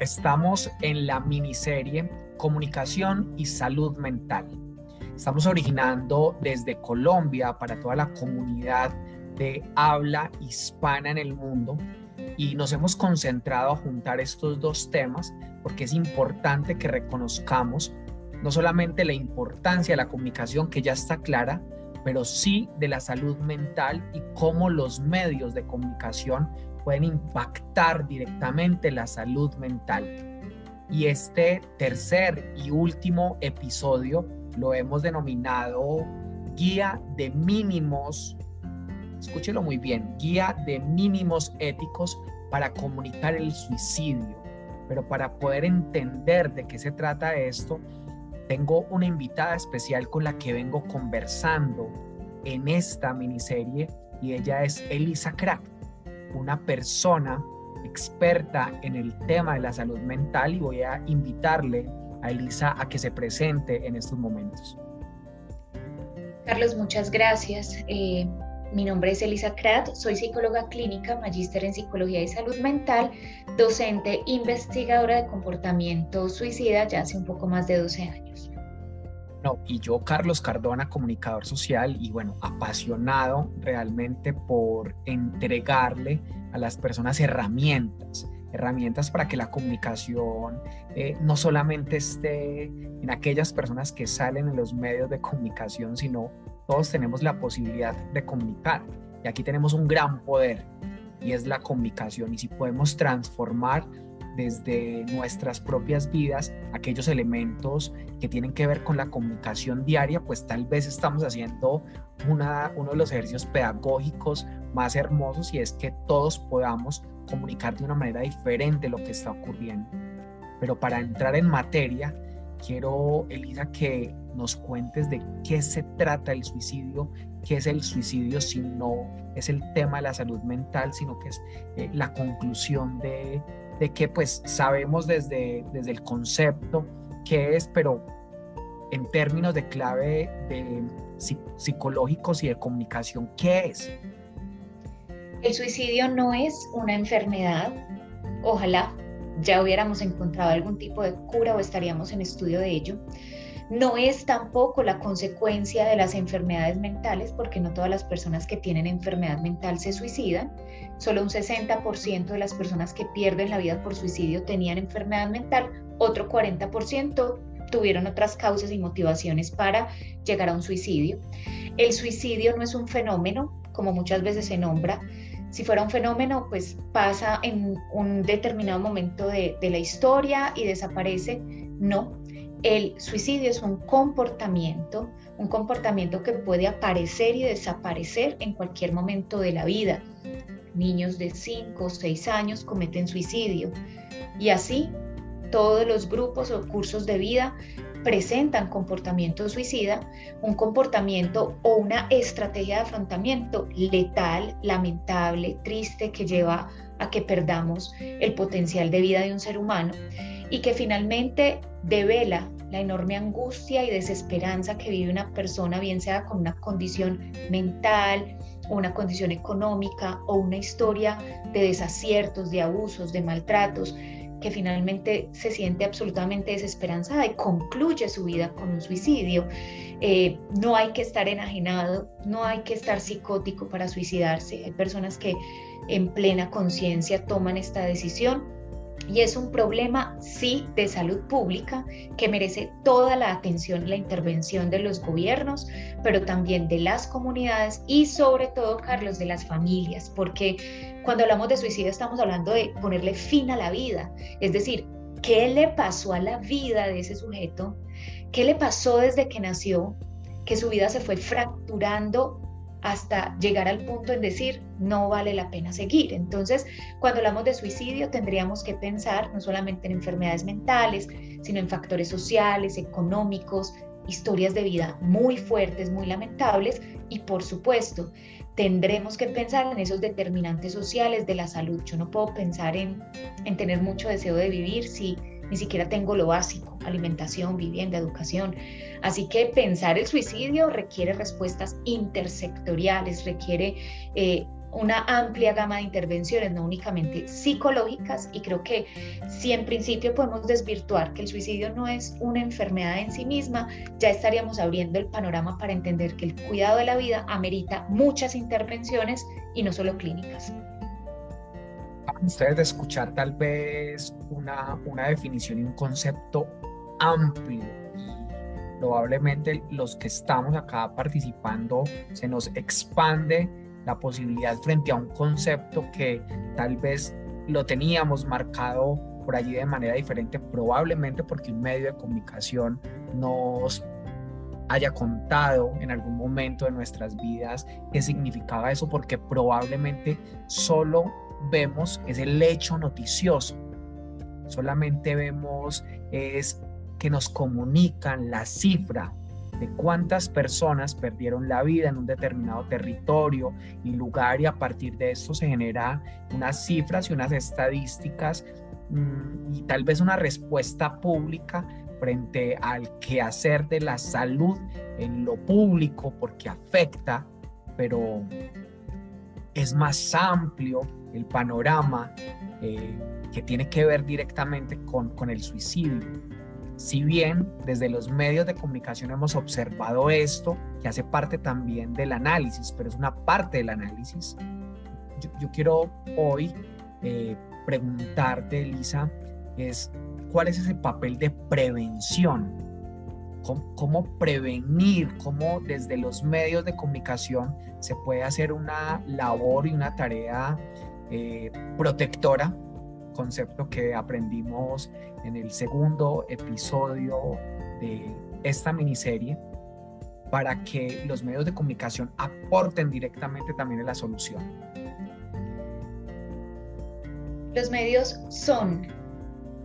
Estamos en la miniserie Comunicación y Salud Mental. Estamos originando desde Colombia para toda la comunidad de habla hispana en el mundo y nos hemos concentrado a juntar estos dos temas porque es importante que reconozcamos no solamente la importancia de la comunicación que ya está clara, pero sí de la salud mental y cómo los medios de comunicación pueden impactar directamente la salud mental. Y este tercer y último episodio lo hemos denominado Guía de Mínimos, escúchelo muy bien, Guía de Mínimos Éticos para comunicar el suicidio. Pero para poder entender de qué se trata esto, tengo una invitada especial con la que vengo conversando en esta miniserie y ella es Elisa Crack una persona experta en el tema de la salud mental y voy a invitarle a Elisa a que se presente en estos momentos. Carlos, muchas gracias. Eh, mi nombre es Elisa Krat, soy psicóloga clínica, magíster en psicología y salud mental, docente, investigadora de comportamiento suicida ya hace un poco más de 12 años. No, y yo, Carlos Cardona, comunicador social y bueno, apasionado realmente por entregarle a las personas herramientas, herramientas para que la comunicación eh, no solamente esté en aquellas personas que salen en los medios de comunicación, sino todos tenemos la posibilidad de comunicar. Y aquí tenemos un gran poder y es la comunicación. Y si podemos transformar desde nuestras propias vidas aquellos elementos que tienen que ver con la comunicación diaria, pues tal vez estamos haciendo una, uno de los ejercicios pedagógicos más hermosos y es que todos podamos comunicar de una manera diferente lo que está ocurriendo. Pero para entrar en materia, quiero, Elisa, que nos cuentes de qué se trata el suicidio, qué es el suicidio si no es el tema de la salud mental, sino que es eh, la conclusión de, de que pues sabemos desde, desde el concepto qué es, pero en términos de clave de psicológicos y de comunicación, ¿qué es? El suicidio no es una enfermedad. Ojalá ya hubiéramos encontrado algún tipo de cura o estaríamos en estudio de ello. No es tampoco la consecuencia de las enfermedades mentales, porque no todas las personas que tienen enfermedad mental se suicidan. Solo un 60% de las personas que pierden la vida por suicidio tenían enfermedad mental, otro 40% tuvieron otras causas y motivaciones para llegar a un suicidio. El suicidio no es un fenómeno, como muchas veces se nombra. Si fuera un fenómeno, pues pasa en un determinado momento de, la historia y desaparece. No, el suicidio es un comportamiento, un comportamiento que puede aparecer y desaparecer en cualquier momento de la vida. Niños de 5 o 6 años cometen suicidio y así todos los grupos o cursos de vida presentan comportamiento suicida, un comportamiento o una estrategia de afrontamiento letal, lamentable, triste, que lleva a que perdamos el potencial de vida de un ser humano y que finalmente devela la enorme angustia y desesperanza que vive una persona, bien sea con una condición mental, una condición económica o una historia de desaciertos, de abusos, de maltratos, que finalmente se siente absolutamente desesperanzada y concluye su vida con un suicidio. Eh, no hay que estar enajenado, no hay que estar psicótico para suicidarse. Hay personas que en plena conciencia toman esta decisión y es un problema, sí, de salud pública que merece toda la atención y la intervención de los gobiernos, pero también de las comunidades y sobre todo, Carlos, de las familias, porque cuando hablamos de suicidio estamos hablando de ponerle fin a la vida, es decir, ¿qué le pasó a la vida de ese sujeto? ¿Qué le pasó desde que nació? Que su vida se fue fracturando hasta llegar al punto en decir no vale la pena seguir. Entonces, cuando hablamos de suicidio, tendríamos que pensar no solamente en enfermedades mentales, sino en factores sociales, económicos, historias de vida muy fuertes, muy lamentables y por supuesto, tendremos que pensar en esos determinantes sociales de la salud. Yo no puedo pensar en, en tener mucho deseo de vivir si ni siquiera tengo lo básico, alimentación, vivienda, educación. Así que pensar el suicidio requiere respuestas intersectoriales, requiere eh, una amplia gama de intervenciones, no únicamente psicológicas, y creo que si en principio podemos desvirtuar que el suicidio no es una enfermedad en sí misma, ya estaríamos abriendo el panorama para entender que el cuidado de la vida amerita muchas intervenciones y no solo clínicas. Ustedes de escuchar tal vez una, una definición y un concepto amplio. Probablemente los que estamos acá participando se nos expande la posibilidad frente a un concepto que tal vez lo teníamos marcado por allí de manera diferente, probablemente porque un medio de comunicación nos haya contado en algún momento de nuestras vidas qué significaba eso, porque probablemente solo vemos es el hecho noticioso, solamente vemos es que nos comunican la cifra de cuántas personas perdieron la vida en un determinado territorio y lugar y a partir de esto se genera unas cifras y unas estadísticas mm, y tal vez una respuesta pública frente al quehacer de la salud en lo público porque afecta, pero es más amplio el panorama eh, que tiene que ver directamente con, con el suicidio. Si bien desde los medios de comunicación hemos observado esto, que hace parte también del análisis, pero es una parte del análisis, yo, quiero hoy eh, preguntarte, Elisa, es cuál es ese papel de prevención, cómo, prevenir, cómo desde los medios de comunicación se puede hacer una labor y una tarea eh, protectora concepto que aprendimos en el segundo episodio de esta miniserie para que los medios de comunicación aporten directamente también la solución. Los medios son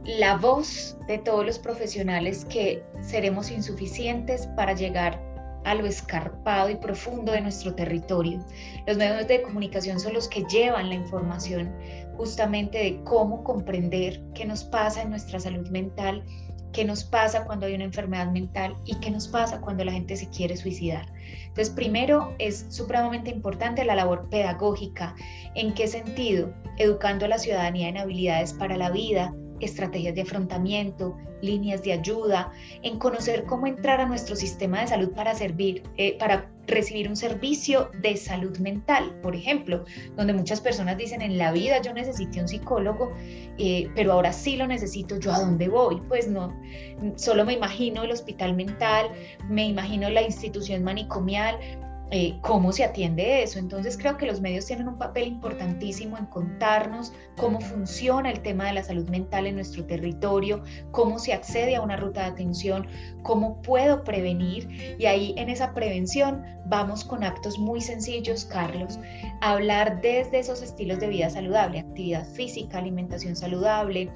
la voz de todos los profesionales que seremos insuficientes para llegar a lo escarpado y profundo de nuestro territorio. Los medios de comunicación son los que llevan la información justamente de cómo comprender qué nos pasa en nuestra salud mental, qué nos pasa cuando hay una enfermedad mental y qué nos pasa cuando la gente se quiere suicidar. Entonces, primero es supremamente importante la labor pedagógica. ¿En qué sentido? Educando a la ciudadanía en habilidades para la vida, estrategias de afrontamiento, líneas de ayuda, en conocer cómo entrar a nuestro sistema de salud para servir, eh, para recibir un servicio de salud mental, por ejemplo, donde muchas personas dicen en la vida yo necesité un psicólogo, eh, pero ahora sí lo necesito, ¿yo a dónde voy? Pues no, solo me imagino el hospital mental, me imagino la institución manicomial, eh, cómo se atiende eso. Entonces creo que los medios tienen un papel importantísimo en contarnos cómo funciona el tema de la salud mental en nuestro territorio, cómo se accede a una ruta de atención, cómo puedo prevenir. Y ahí en esa prevención vamos con actos muy sencillos, Carlos, hablar desde esos estilos de vida saludable, actividad física, alimentación saludable,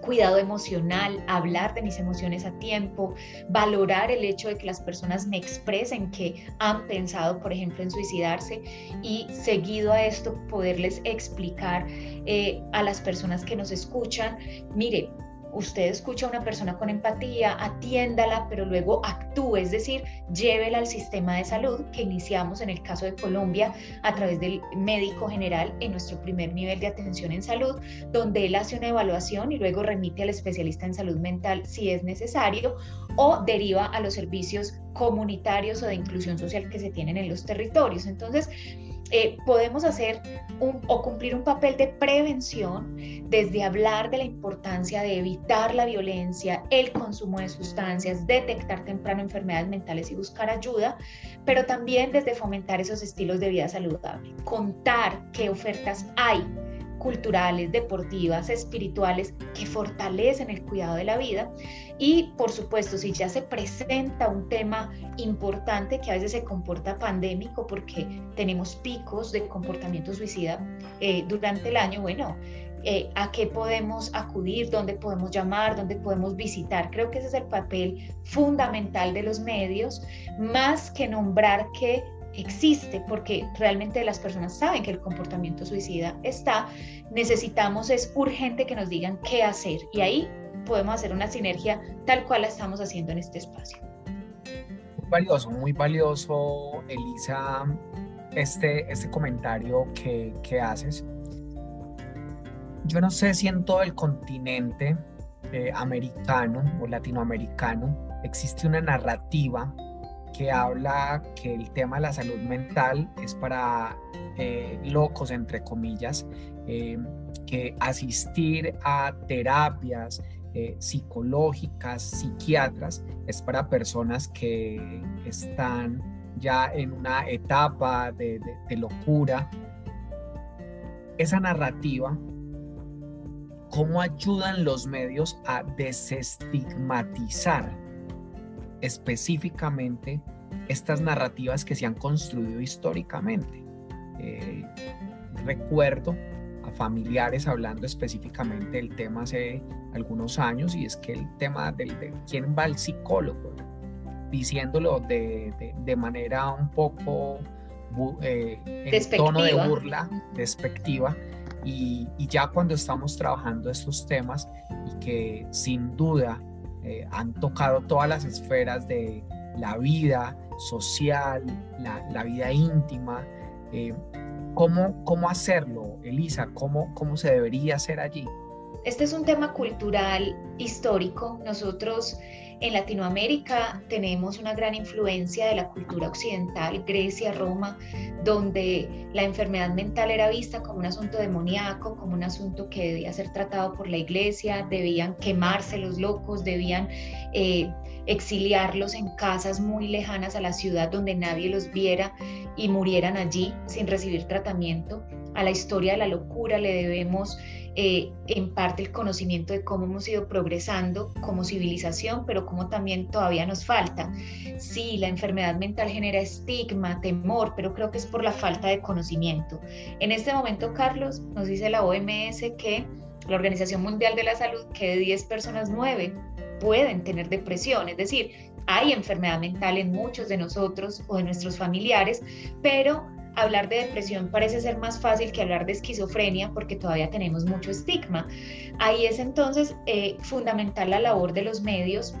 cuidado emocional, hablar de mis emociones a tiempo, valorar el hecho de que las personas me expresen que han pensado, por ejemplo, en suicidarse y seguido a esto poderles explicar eh, a las personas que nos escuchan, mire, usted escucha a una persona con empatía, atiéndala, pero luego actúe, es decir, llévela al sistema de salud que iniciamos en el caso de Colombia a través del médico general en nuestro primer nivel de atención en salud, donde él hace una evaluación y luego remite al especialista en salud mental si es necesario o deriva a los servicios comunitarios o de inclusión social que se tienen en los territorios. Entonces, eh, podemos hacer o cumplir un papel de prevención desde hablar de la importancia de evitar la violencia, el consumo de sustancias, detectar temprano enfermedades mentales y buscar ayuda, pero también desde fomentar esos estilos de vida saludable, contar qué ofertas hay culturales, deportivas, espirituales que fortalecen el cuidado de la vida. Y por supuesto, si ya se presenta un tema importante que a veces se comporta pandémico porque tenemos picos de comportamiento suicida eh, durante el año, bueno, eh, a qué podemos acudir, dónde podemos llamar, dónde podemos visitar. Creo que ese es el papel fundamental de los medios, más que nombrar que existe porque realmente las personas saben que el comportamiento suicida está, necesitamos, es urgente que nos digan qué hacer y ahí podemos hacer una sinergia tal cual la estamos haciendo en este espacio. Muy valioso, muy valioso, Elisa, este, este comentario que, que haces. Yo no sé si en todo el continente eh, americano o latinoamericano existe una narrativa que habla que el tema de la salud mental es para eh, locos, entre comillas, eh, que asistir a terapias psicológicas, psiquiatras, es para personas que están ya en una etapa de locura. Esa narrativa cómo ayudan los medios a desestigmatizar específicamente estas narrativas que se han construido históricamente. Eh, recuerdo a familiares hablando específicamente del tema hace algunos años y es que el tema del de quién va al psicólogo, diciéndolo de, manera un poco eh, en tono de burla, despectiva, y, ya cuando estamos trabajando estos temas y que sin duda eh, han tocado todas las esferas de la vida social, la, vida íntima, eh, ¿cómo, ¿cómo, hacerlo, Elisa? ¿Cómo, ¿Cómo se debería hacer allí? Este es un tema cultural histórico. Nosotros en Latinoamérica tenemos una gran influencia de la cultura occidental, Grecia, Roma, donde la enfermedad mental era vista como un asunto demoníaco, como un asunto que debía ser tratado por la iglesia, debían quemarse los locos, debían eh, exiliarlos en casas muy lejanas a la ciudad donde nadie los viera y murieran allí sin recibir tratamiento. A la historia de la locura le debemos eh, en parte el conocimiento de cómo hemos ido progresando como civilización, pero cómo también todavía nos falta. Sí, la enfermedad mental genera estigma, temor, pero creo que es por la falta de conocimiento. En este momento, Carlos, nos dice la OMS que la Organización Mundial de la Salud, que de 10 personas, 9 pueden tener depresión, es decir, hay enfermedad mental en muchos de nosotros o de nuestros familiares, pero hablar de depresión parece ser más fácil que hablar de esquizofrenia porque todavía tenemos mucho estigma. Ahí es entonces eh, fundamental la labor de los medios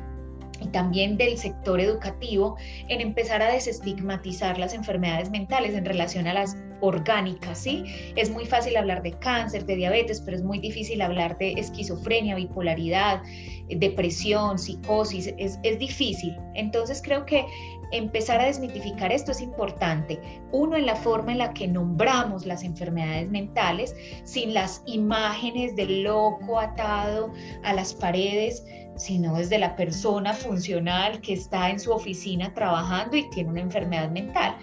y también del sector educativo en empezar a desestigmatizar las enfermedades mentales en relación a las orgánicas, ¿sí? Es muy fácil hablar de cáncer, de diabetes, pero es muy difícil hablar de esquizofrenia, bipolaridad, depresión, psicosis, es, es difícil. Entonces creo que empezar a desmitificar esto es importante. Uno, en la forma en la que nombramos las enfermedades mentales, sin las imágenes del loco atado a las paredes, sino desde la persona funcional que está en su oficina trabajando y tiene una enfermedad mental.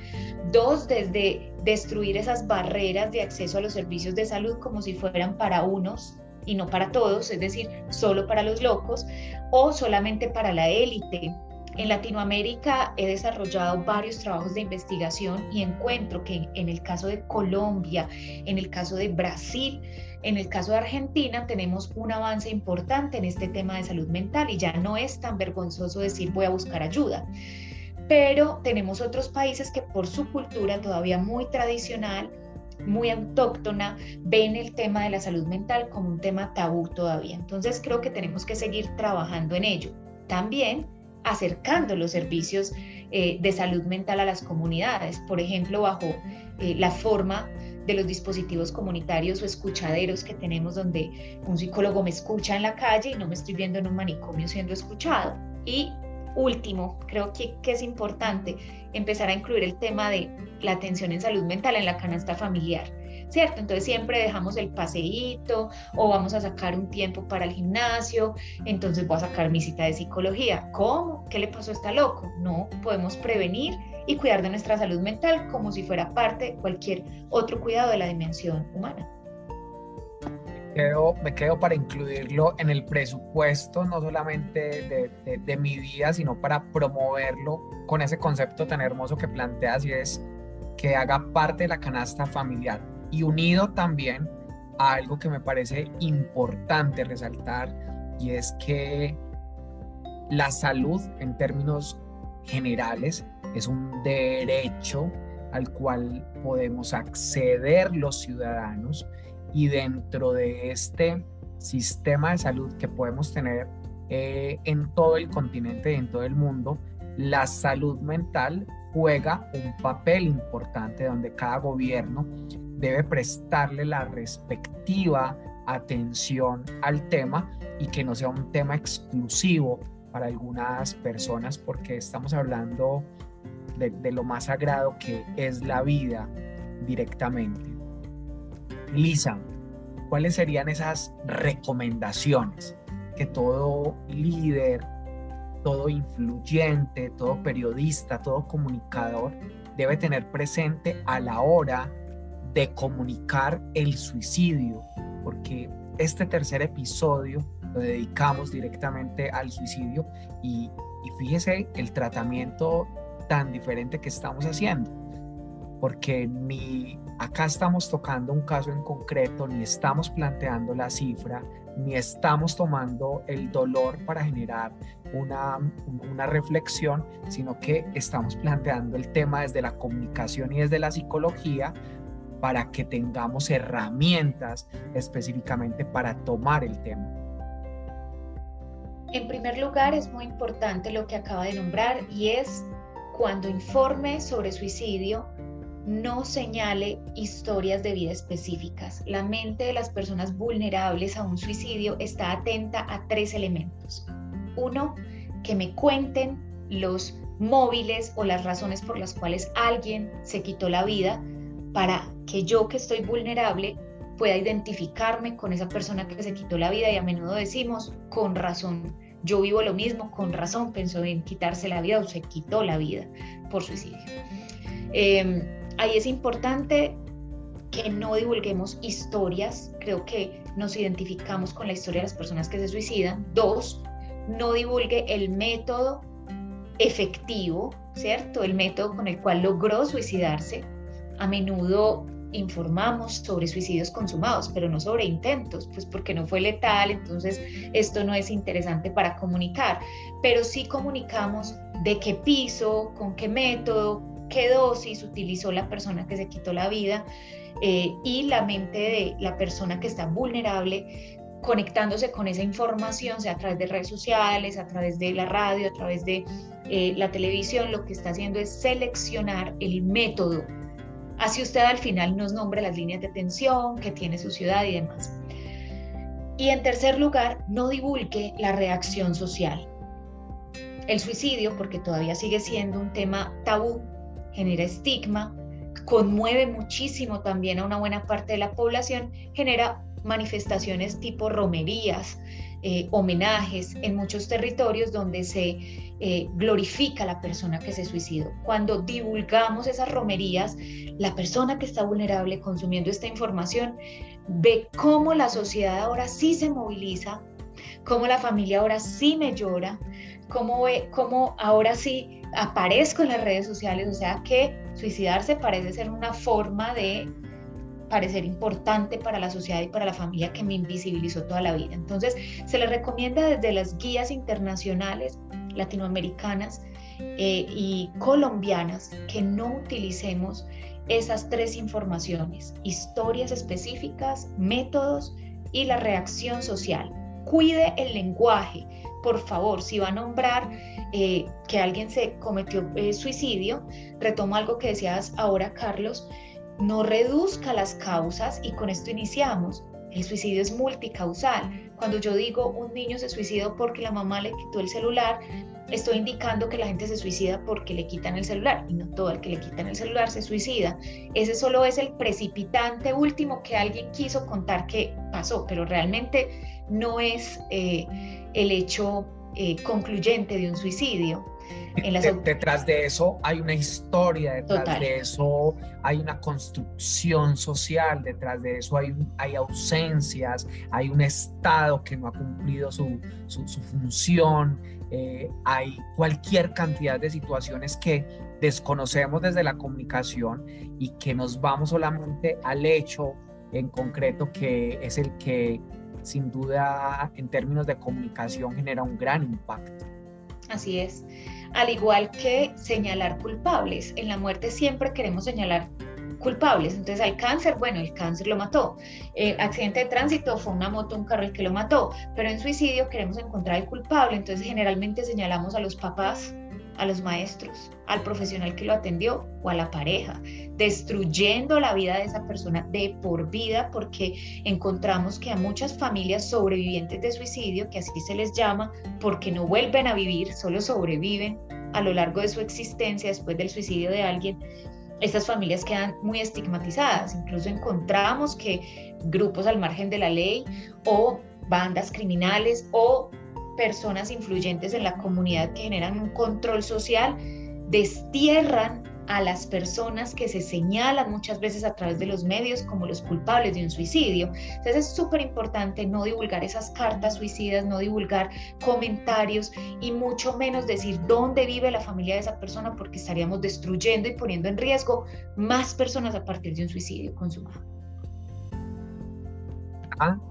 Dos, desde destruir esas barreras de acceso a los servicios de salud como si fueran para unos y no para todos, es decir, solo para los locos o solamente para la élite en Latinoamérica he desarrollado varios trabajos de investigación y encuentro que en el caso de Colombia, en el caso de Brasil, en el caso de Argentina tenemos un avance importante en este tema de salud mental y ya no es tan vergonzoso decir voy a buscar ayuda. Pero tenemos otros países que por su cultura todavía muy tradicional, muy autóctona, ven el tema de la salud mental como un tema tabú todavía. Entonces creo que tenemos que seguir trabajando en ello. También acercando los servicios eh, de salud mental a las comunidades, por ejemplo, bajo eh, la forma de los dispositivos comunitarios o escuchaderos que tenemos donde un psicólogo me escucha en la calle y no me estoy viendo en un manicomio siendo escuchado. Y último, creo que, que es importante empezar a incluir el tema de la atención en salud mental en la canasta familiar ¿cierto? Entonces siempre dejamos el paseíto o vamos a sacar un tiempo para el gimnasio, entonces voy a sacar mi cita de psicología. ¿Cómo? ¿Qué le pasó a esta loco? No, podemos prevenir y cuidar de nuestra salud mental como si fuera parte de cualquier otro cuidado de la dimensión humana. me quedo para incluirlo en el presupuesto, no solamente de, de, mi vida, sino para promoverlo con ese concepto tan hermoso que planteas y es que haga parte de la canasta familiar y unido también a algo que me parece importante resaltar y es que la salud en términos generales es un derecho al cual podemos acceder los ciudadanos y dentro de este sistema de salud que podemos tener eh, en todo el continente y en todo el mundo, la salud mental juega un papel importante donde cada gobierno debe prestarle la respectiva atención al tema y que no sea un tema exclusivo para algunas personas porque estamos hablando de, de lo más sagrado que es la vida directamente. Lisa, ¿cuáles serían esas recomendaciones que todo líder, todo influyente, todo periodista, todo comunicador debe tener presente a la hora de comunicar el suicidio? Porque este tercer episodio lo dedicamos directamente al suicidio y, y fíjese el tratamiento tan diferente que estamos haciendo porque ni acá estamos tocando un caso en concreto, ni estamos planteando la cifra, ni estamos tomando el dolor para generar una, una reflexión, sino que estamos planteando el tema desde la comunicación y desde la psicología para que tengamos herramientas específicamente para tomar el tema. En primer lugar, es muy importante lo que acaba de nombrar y es cuando informe sobre suicidio, no señale historias de vida específicas. La mente de las personas vulnerables a un suicidio está atenta a tres elementos. Uno, que me cuenten los móviles o las razones por las cuales alguien se quitó la vida para que yo que estoy vulnerable pueda identificarme con esa persona que se quitó la vida y a menudo decimos con razón. Yo vivo lo mismo, con razón pensó en quitarse la vida o se quitó la vida por suicidio. Eh, Ahí es importante que no divulguemos historias, creo que nos identificamos con la historia de las personas que se suicidan. Dos, no divulgue el método efectivo, ¿cierto? El método con el cual logró suicidarse. A menudo informamos sobre suicidios consumados, pero no sobre intentos, pues porque no fue letal, entonces esto no es interesante para comunicar, pero sí comunicamos de qué piso, con qué método, qué dosis utilizó la persona que se quitó la vida eh, y la mente de la persona que está vulnerable conectándose con esa información, sea a través de redes sociales, a través de la radio, a través de eh, la televisión, lo que está haciendo es seleccionar el método. Así usted al final nos nombre las líneas de tensión que tiene su ciudad y demás. Y en tercer lugar, no divulgue la reacción social. El suicidio, porque todavía sigue siendo un tema tabú genera estigma, conmueve muchísimo también a una buena parte de la población, genera manifestaciones tipo romerías, eh, homenajes en muchos territorios donde se eh, glorifica a la persona que se suicidó. Cuando divulgamos esas romerías, la persona que está vulnerable consumiendo esta información ve cómo la sociedad ahora sí se moviliza, cómo la familia ahora sí me llora, cómo, ve, cómo ahora sí aparezco en las redes sociales, o sea que suicidarse parece ser una forma de parecer importante para la sociedad y para la familia que me invisibilizó toda la vida. Entonces, se le recomienda desde las guías internacionales, latinoamericanas eh, y colombianas que no utilicemos esas tres informaciones, historias específicas, métodos y la reacción social. Cuide el lenguaje, por favor, si va a nombrar eh, que alguien se cometió eh, suicidio, retomo algo que decías ahora, Carlos, no reduzca las causas y con esto iniciamos. El suicidio es multicausal. Cuando yo digo un niño se suicidó porque la mamá le quitó el celular, estoy indicando que la gente se suicida porque le quitan el celular y no todo el que le quitan el celular se suicida. Ese solo es el precipitante último que alguien quiso contar que pasó, pero realmente no es eh, el hecho eh, concluyente de un suicidio. detrás de eso hay una historia, detrás de eso hay una construcción social, detrás de eso hay, hay ausencias, hay un Estado que no ha cumplido su, función, eh, hay cualquier cantidad de situaciones que desconocemos desde la comunicación y que nos vamos solamente al hecho en concreto que es el que sin duda en términos de comunicación genera un gran impacto. Así es. Al igual que señalar culpables. En la muerte siempre queremos señalar culpables. Entonces al cáncer, bueno, el cáncer lo mató. El accidente de tránsito fue una moto, un carro el que lo mató. Pero en suicidio queremos encontrar el culpable. Entonces generalmente señalamos a los papás a los maestros, al profesional que lo atendió o a la pareja, destruyendo la vida de esa persona de por vida porque encontramos que a muchas familias sobrevivientes de suicidio, que así se les llama, porque no vuelven a vivir, solo sobreviven a lo largo de su existencia después del suicidio de alguien, estas familias quedan muy estigmatizadas. Incluso encontramos que grupos al margen de la ley o bandas criminales o personas influyentes en la comunidad que generan un control social, destierran a las personas que se señalan muchas veces a través de los medios como los culpables de un suicidio. Entonces es súper importante no divulgar esas cartas suicidas, no divulgar comentarios y mucho menos decir dónde vive la familia de esa persona porque estaríamos destruyendo y poniendo en riesgo más personas a partir de un suicidio consumado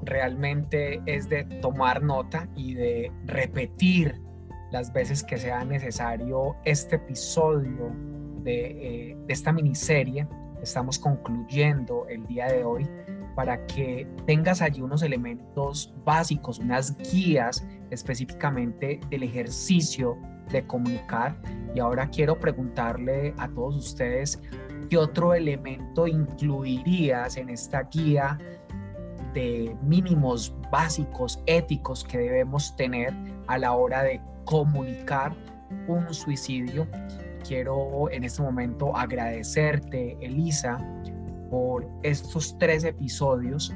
realmente es de tomar nota y de repetir las veces que sea necesario este episodio de, eh, de esta miniserie estamos concluyendo el día de hoy para que tengas allí unos elementos básicos, unas guías específicamente del ejercicio de comunicar. Y ahora quiero preguntarle a todos ustedes qué otro elemento incluirías en esta guía de mínimos básicos éticos que debemos tener a la hora de comunicar un suicidio. Quiero en este momento agradecerte, Elisa, por estos tres episodios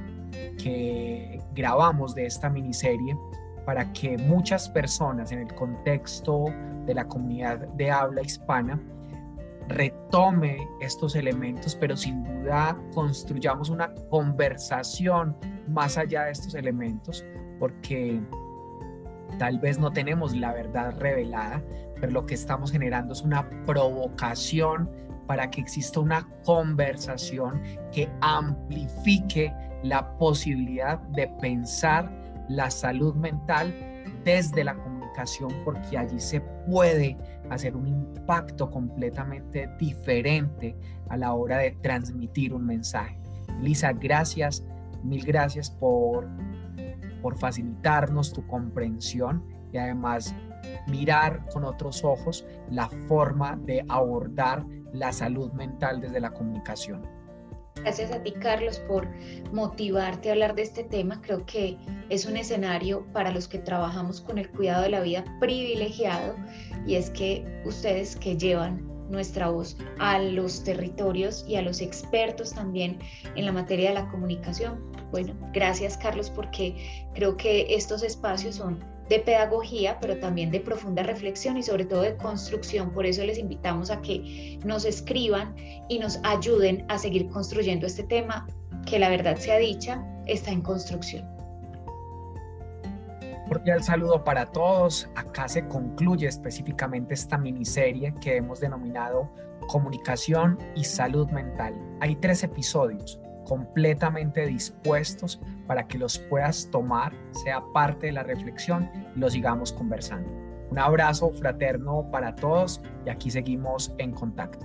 que grabamos de esta miniserie para que muchas personas en el contexto de la comunidad de habla hispana retome estos elementos, pero sin duda construyamos una conversación más allá de estos elementos, porque tal vez no tenemos la verdad revelada, pero lo que estamos generando es una provocación para que exista una conversación que amplifique la posibilidad de pensar la salud mental desde la comunicación, porque allí se puede hacer un impacto completamente diferente a la hora de transmitir un mensaje. Lisa, gracias, mil gracias por, por facilitarnos tu comprensión y además mirar con otros ojos la forma de abordar la salud mental desde la comunicación. Gracias a ti, Carlos, por motivarte a hablar de este tema. Creo que es un escenario para los que trabajamos con el cuidado de la vida privilegiado y es que ustedes que llevan nuestra voz a los territorios y a los expertos también en la materia de la comunicación. Bueno, gracias Carlos porque creo que estos espacios son de pedagogía, pero también de profunda reflexión y sobre todo de construcción. Por eso les invitamos a que nos escriban y nos ayuden a seguir construyendo este tema que la verdad sea dicha, está en construcción. Cordial saludo para todos. Acá se concluye específicamente esta miniserie que hemos denominado Comunicación y Salud Mental. Hay tres episodios completamente dispuestos para que los puedas tomar, sea parte de la reflexión y lo sigamos conversando. Un abrazo fraterno para todos y aquí seguimos en contacto.